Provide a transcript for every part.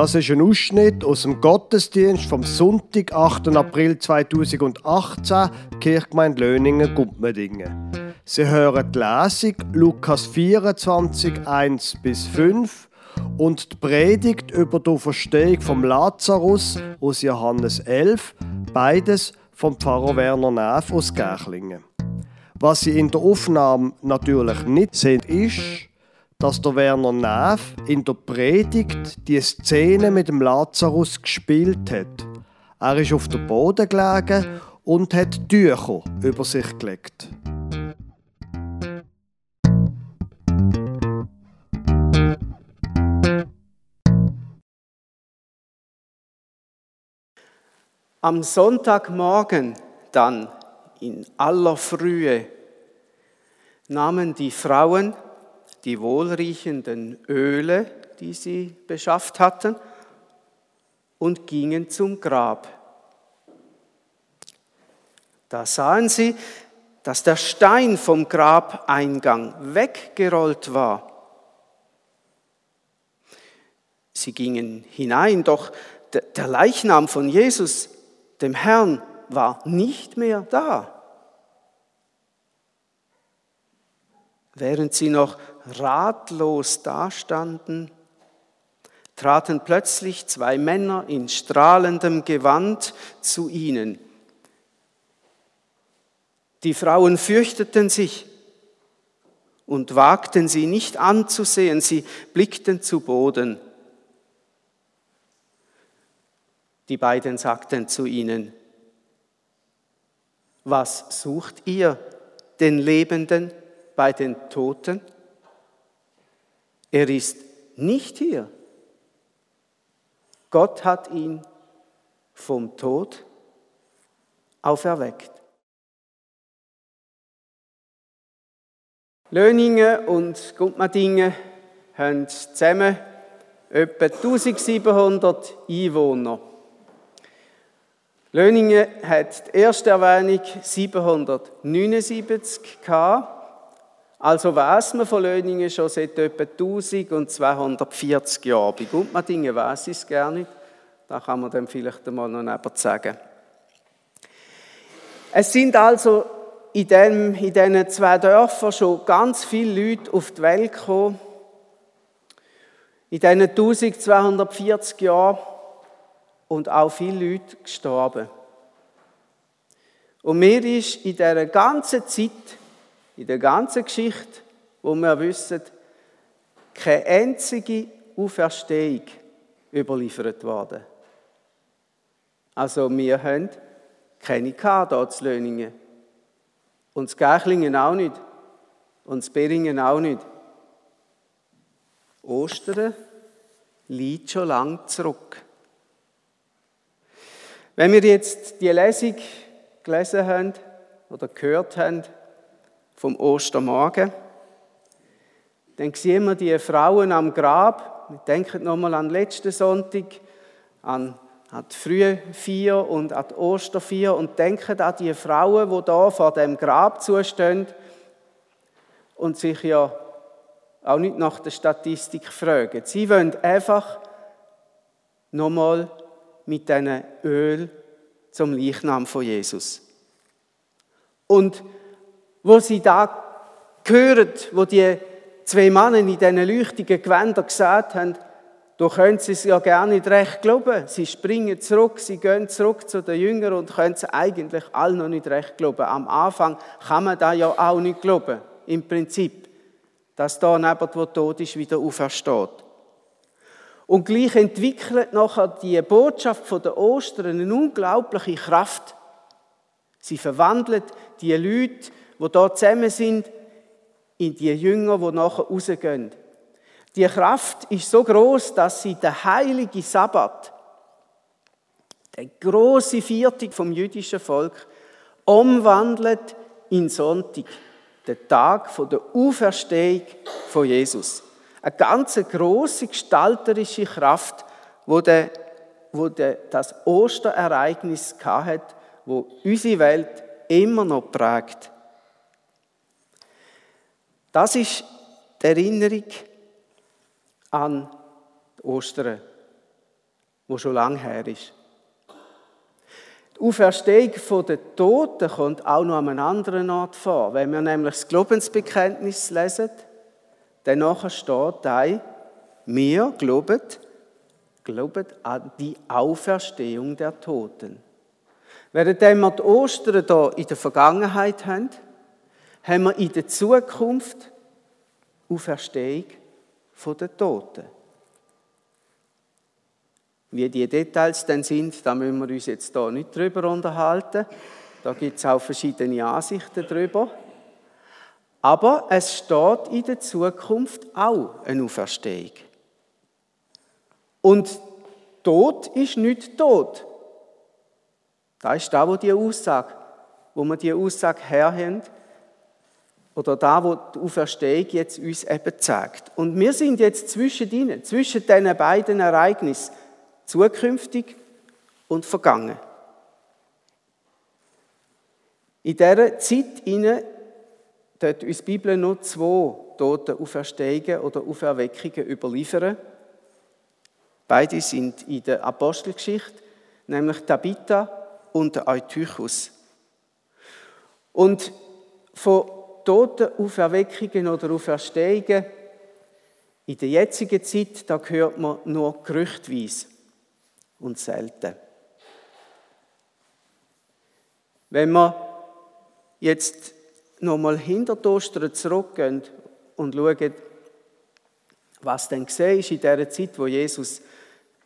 Das ist ein Ausschnitt aus dem Gottesdienst vom Sonntag, 8. April 2018, Kirchgemeinde Löningen, Gumpmedingen. Sie hören die Lesung Lukas 24, 1 bis 5 und die Predigt über die Verstehung vom Lazarus aus Johannes 11, beides vom Pfarrer Werner Neff aus Gärchlingen. Was Sie in der Aufnahme natürlich nicht sehen, ist, dass der Werner Neff in der Predigt die Szene mit dem Lazarus gespielt hat. Er ist auf dem Boden gelegen und hat Tücher über sich gelegt. Am Sonntagmorgen dann in aller Frühe nahmen die Frauen die wohlriechenden Öle, die sie beschafft hatten, und gingen zum Grab. Da sahen sie, dass der Stein vom Grabeingang weggerollt war. Sie gingen hinein, doch der Leichnam von Jesus dem Herrn war nicht mehr da. Während sie noch ratlos dastanden, traten plötzlich zwei Männer in strahlendem Gewand zu ihnen. Die Frauen fürchteten sich und wagten sie nicht anzusehen, sie blickten zu Boden. Die beiden sagten zu ihnen, was sucht ihr den Lebenden bei den Toten? Er ist nicht hier. Gott hat ihn vom Tod auferweckt. Löningen und Gutmadingen haben zusammen etwa 1700 Einwohner. Löningen hat die erste Erwähnung 779 gehabt. Also weiß man von Löningen schon seit etwa 1240 Jahren. Bei Gutmadingen weiß ich es gar nicht. Da kann man dann vielleicht einmal noch neben sagen. Es sind also in, dem, in diesen zwei Dörfern schon ganz viele Leute auf die Welt gekommen. In diesen 1240 Jahren und auch viele Leute gestorben. Und mir ist in dieser ganzen Zeit, in der ganzen Geschichte, wo wir wissen, keine einzige Auferstehung überliefert worden. Also wir haben keine hier zu Löningen. Und das Gächlingen auch nicht. Und das Beringen auch nicht. Ostern liegt schon lang zurück. Wenn wir jetzt die Lesung gelesen haben oder gehört haben vom Ostermorgen, dann sehen wir die Frauen am Grab. Wir denken nochmal an den letzten Sonntag, an, an die frühe Vier und an die Ostervier und denken an die Frauen, die da vor dem Grab zustehen und sich ja auch nicht nach der Statistik fragen. Sie wollen einfach nochmal mit diesem Öl zum Leichnam von Jesus. Und wo sie da hören, wo die zwei Männer in diesen leuchtigen Gewändern gesagt haben, da können sie es ja gar nicht recht glauben. Sie springen zurück, sie gehen zurück zu den Jüngern und können es eigentlich alle noch nicht recht glauben. Am Anfang kann man da ja auch nicht glauben, im Prinzip, dass da neben wo tot ist, wieder aufersteht. Und gleich entwickelt nachher die Botschaft von der Ostern eine unglaubliche Kraft. Sie verwandelt die Leute, die da zusammen sind, in die Jünger, die nachher rausgehen. Die Kraft ist so groß, dass sie den heiligen Sabbat, der große Viertag vom jüdischen Volk, umwandelt in Sonntag, den Tag der Auferstehung von Jesus eine ganz große gestalterische Kraft, wo, der, wo das Osterereignis hat, wo unsere Welt immer noch prägt. Das ist die Erinnerung an Ostern. wo schon lange her ist. Die Auferstehung der Toten kommt auch noch an einem anderen Ort vor. Wenn wir nämlich das Glaubensbekenntnis lesen, dann steht da, wir glauben, glauben an die Auferstehung der Toten. Während wir die Ostern hier in der Vergangenheit haben, haben wir in der Zukunft Auferstehung der Toten. Wie die Details dann sind, da müssen wir uns jetzt hier nicht drüber unterhalten. Da gibt es auch verschiedene Ansichten drüber. Aber es steht in der Zukunft auch eine Auferstehung. Und Tod ist nicht tot. Da ist da, wo die Aussage, wo wir die Aussage herhaben, oder da, wo die Auferstehung jetzt uns eben zeigt. Und wir sind jetzt zwischen ihnen, zwischen diesen beiden Ereignissen, zukünftig und vergangen. In dieser Zeit inne dort uns die Bibel nur zwei Tote Auferstehungen oder Auferweckungen überliefern. Beide sind in der Apostelgeschichte, nämlich Tabitha und der Eutychus. Und von toten Auferweckungen oder Auferstehungen in der jetzigen Zeit, da hört man nur gerüchtweise und selten. Wenn wir jetzt nochmal hinter die Ostern zurückgehen und schauen, was denn gesehen ist in der Zeit, wo Jesus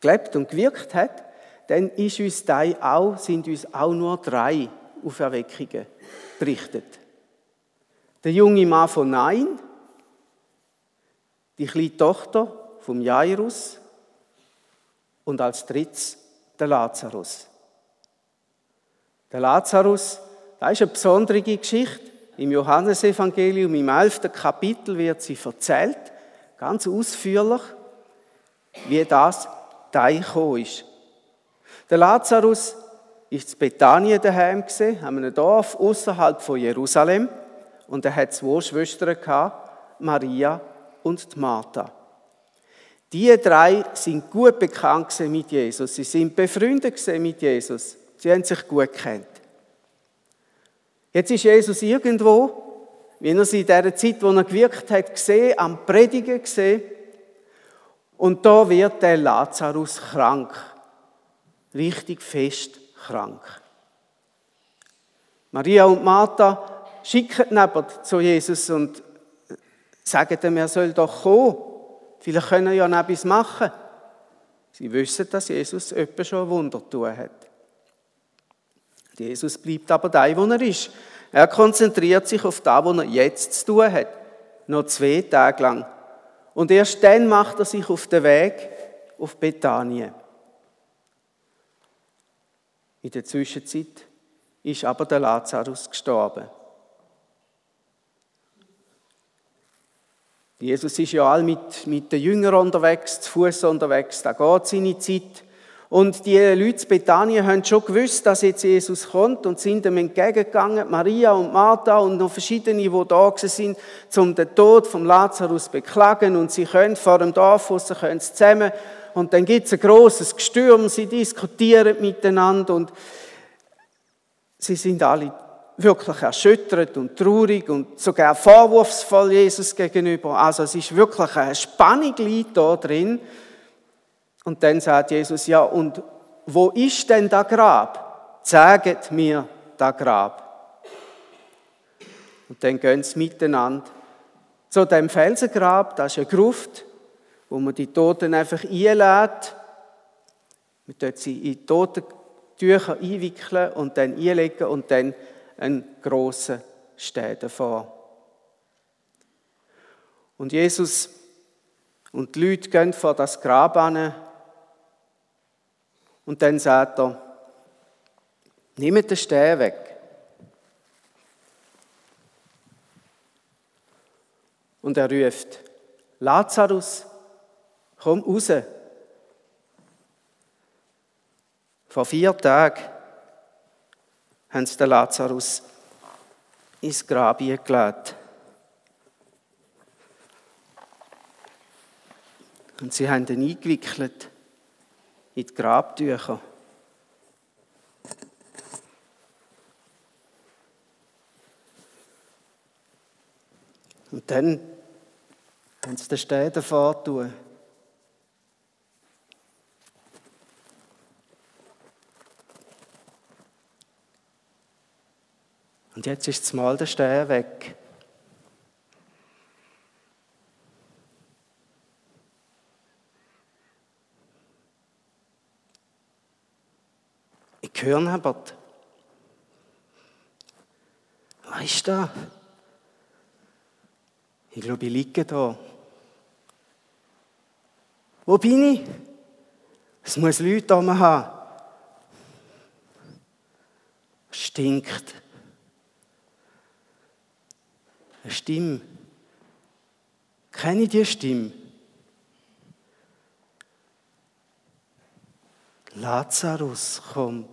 gelebt und gewirkt hat, dann ist uns auch, sind uns auch nur drei Auferweckungen berichtet. Der junge Mann von Nein, die kleine Tochter vom Jairus und als drittes der Lazarus. Der Lazarus, das ist eine besondere Geschichte. Im Johannesevangelium im 11. Kapitel wird sie erzählt, ganz ausführlich, wie das da gekommen ist. Der Lazarus ist in Bethanien daheim an einem Dorf außerhalb von Jerusalem, und er hat zwei Schwestern Maria und Martha. Die drei sind gut bekannt mit Jesus. Sie sind befreundet mit Jesus. Sie haben sich gut kennt. Jetzt ist Jesus irgendwo, wie er sie in der Zeit, wo er gewirkt hat, gesehen, am Predigen gesehen. Und da wird der Lazarus krank. Richtig fest krank. Maria und Martha schicken neben zu Jesus und sagen ihm, er soll doch kommen. Vielleicht können ja noch etwas machen. Sie wissen, dass Jesus etwas schon Wunder tun hat. Jesus bleibt aber da, wo er ist. Er konzentriert sich auf das, was er jetzt zu tun hat. Noch zwei Tage lang. Und erst dann macht er sich auf den Weg auf Bethanien. In der Zwischenzeit ist aber der Lazarus gestorben. Jesus ist ja all mit, mit den Jüngern unterwegs, zu Fuß unterwegs, da geht seine Zeit. Und die Leute in Bethanien haben schon gewusst, dass jetzt Jesus kommt und sind ihm entgegengegangen, Maria und Martha und noch verschiedene, die da sind, um den Tod vom Lazarus beklagen. Und sie können vor dem Dorf raus, können zusammen. Und dann gibt es ein großes Gestürm, sie diskutieren miteinander und sie sind alle wirklich erschüttert und traurig und sogar vorwurfsvoll Jesus gegenüber. Also es ist wirklich eine Spannung da drin. Und dann sagt Jesus, ja, und wo ist denn das Grab? Zeigt mir das Grab. Und dann gehen sie miteinander zu dem Felsengrab, das ist eine Gruft, wo man die Toten einfach einlädt. Man dort sie in Totentücher einwickeln und dann einlegen und dann einen grossen Städte vor. Und Jesus und die Leute gehen vor das Grab an und dann sagt er, nehmt den Stein weg. Und er ruft, Lazarus, komm raus. Vor vier Tagen haben sie den Lazarus ins Grab gelegt. Und sie haben ihn eingewickelt in die Grabtücher. Und dann haben sie den Stein davor Und jetzt ist mal der Stein weg. Ich höre Herbert. Was ist da? Ich glaube, ich liege da. Wo bin ich? Es muss Leute da haben. Stinkt. Eine Stimme. Kenne ich die Stimme? Lazarus, komm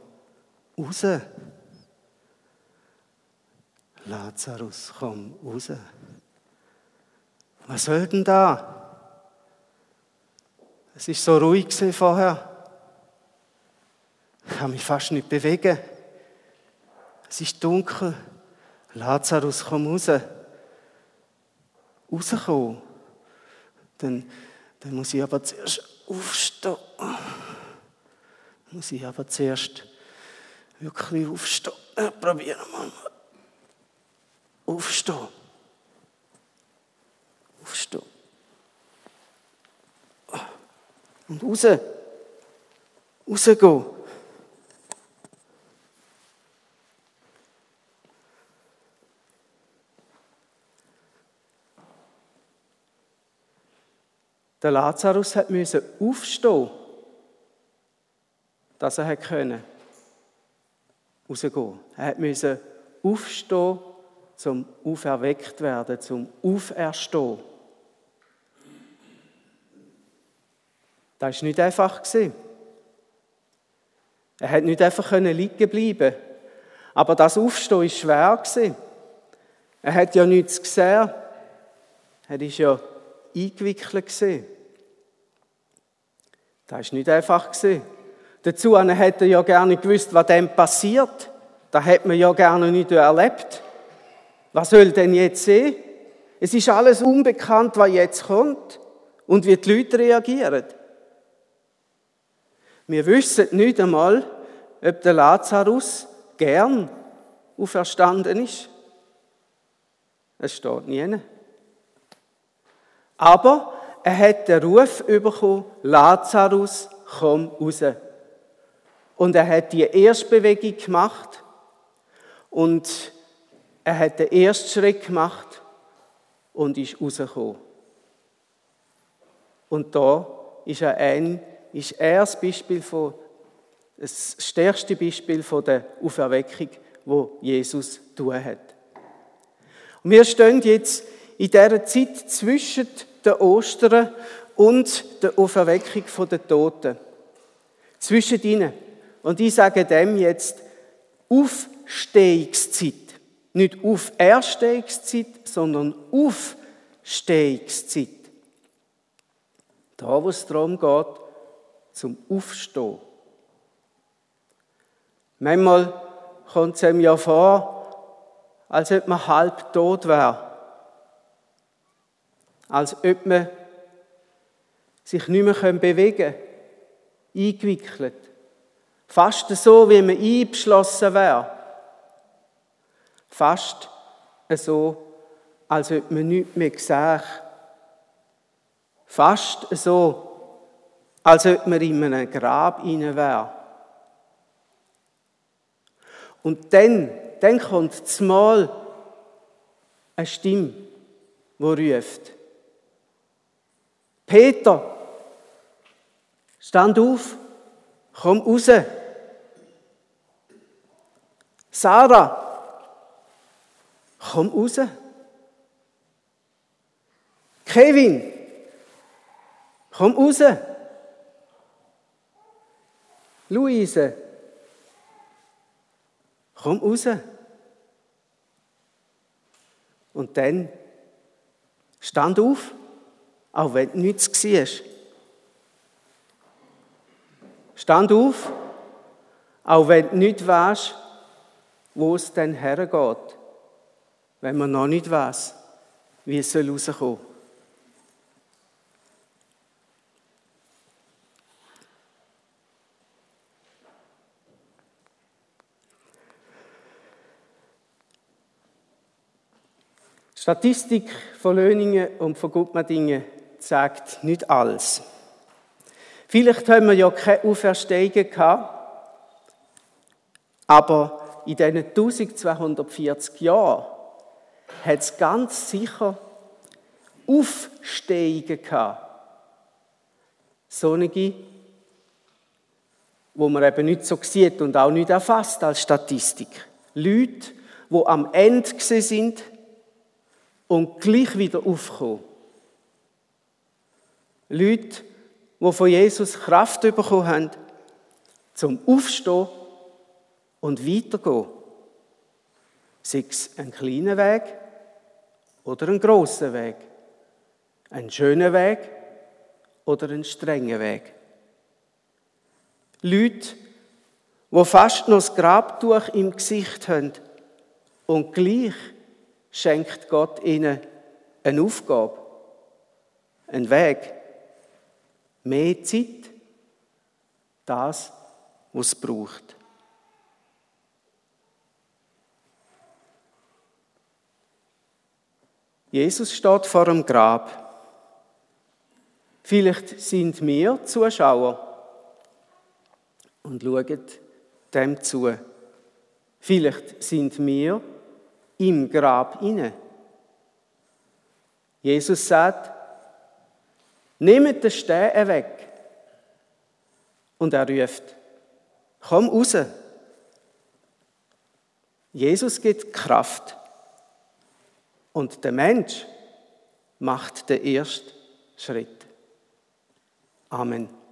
raus. Lazarus, komm raus. Was soll denn da? Es ist so ruhig vorher. Ich kann mich fast nicht bewegen. Es ist dunkel. Lazarus, komm raus rauskommen, dann, dann muss ich aber zuerst aufstehen. Muss ich aber zuerst wirklich aufstehen. Ja, probieren wir mal. Aufstehen. Aufstehen. Und raus. Rausgehen. Der Lazarus musste aufstehen, dass er können rausgehen. Er musste aufstehen, zum auferweckt werden, zum Auferstehen. Das war nicht einfach. Er hat nicht einfach liegen bleiben Aber das Aufstehen war schwer. Er hat ja nichts gesehen. Er ist ja eingewickelt. Das war nicht einfach. Dazu hätte er ja gerne gewusst, was dem passiert. Das hätte man ja gerne nicht erlebt. Was soll denn jetzt sehen? Es ist alles unbekannt, was jetzt kommt und wie die Leute reagieren. Wir wissen nicht einmal, ob der Lazarus gern auferstanden ist. Es steht nie. Aber er hat den Ruf bekommen, Lazarus, komm raus. Und er hat die Erstbewegung gemacht und er hat den ersten Schritt gemacht und ist rausgekommen. Und da ist er, ein, ist er das Beispiel von, das stärkste Beispiel von der Auferweckung, wo Jesus tun hat. Und wir stehen jetzt in dieser Zeit zwischen der Ostern und der Auferweckung der Toten. Zwischen ihnen. Und ich sage dem jetzt Aufstehungszeit. Nicht Auferstehungszeit, sondern Aufstehungszeit. Da, wo es darum geht, zum Aufstehen. Manchmal kommt es einem ja vor, als ob man halb tot wäre als ob man sich nicht mehr bewegen kann, eingewickelt. Fast so, wie man eingeschlossen wäre. Fast so, als ob man nichts mehr sah. Fast so, als ob man in einem Grab rein wäre. Und dann, dann kommt Mal eine Stimme, die ruft. Peter, stand auf, komm raus. Sarah, komm raus. Kevin, komm raus. Luise, komm raus. Und dann stand auf. Auch wenn nichts war. Stand auf, auch wenn du nicht weißt, wo es denn hergeht. Wenn man noch nicht weiß, wie es rauskommen soll. Statistik von Löningen und von Gutmedingen sagt nicht alles. Vielleicht haben wir ja keine Auferstehungen gehabt, aber in diesen 1240 Jahren hat es ganz sicher Aufstehungen gehabt. Solche, wo man eben nicht so sieht und auch nicht erfasst als Statistik. Leute, die am Ende sind und gleich wieder aufkommen. Leute, die von Jesus Kraft bekommen haben, zum Aufstehen und weitergehen. Sei es ein kleiner Weg oder ein großer Weg, ein schöner Weg oder ein strenger Weg. Leute, die fast noch das Grabtuch im Gesicht haben und gleich schenkt Gott ihnen eine Aufgabe, einen Weg, mehr Zeit, das, was es braucht. Jesus steht vor dem Grab. Vielleicht sind wir Zuschauer und schauen dem zu. Vielleicht sind wir im Grab inne. Jesus sagt, nehmt den Stein weg. Und er ruft, komm raus. Jesus gibt Kraft. Und der Mensch macht den ersten Schritt. Amen.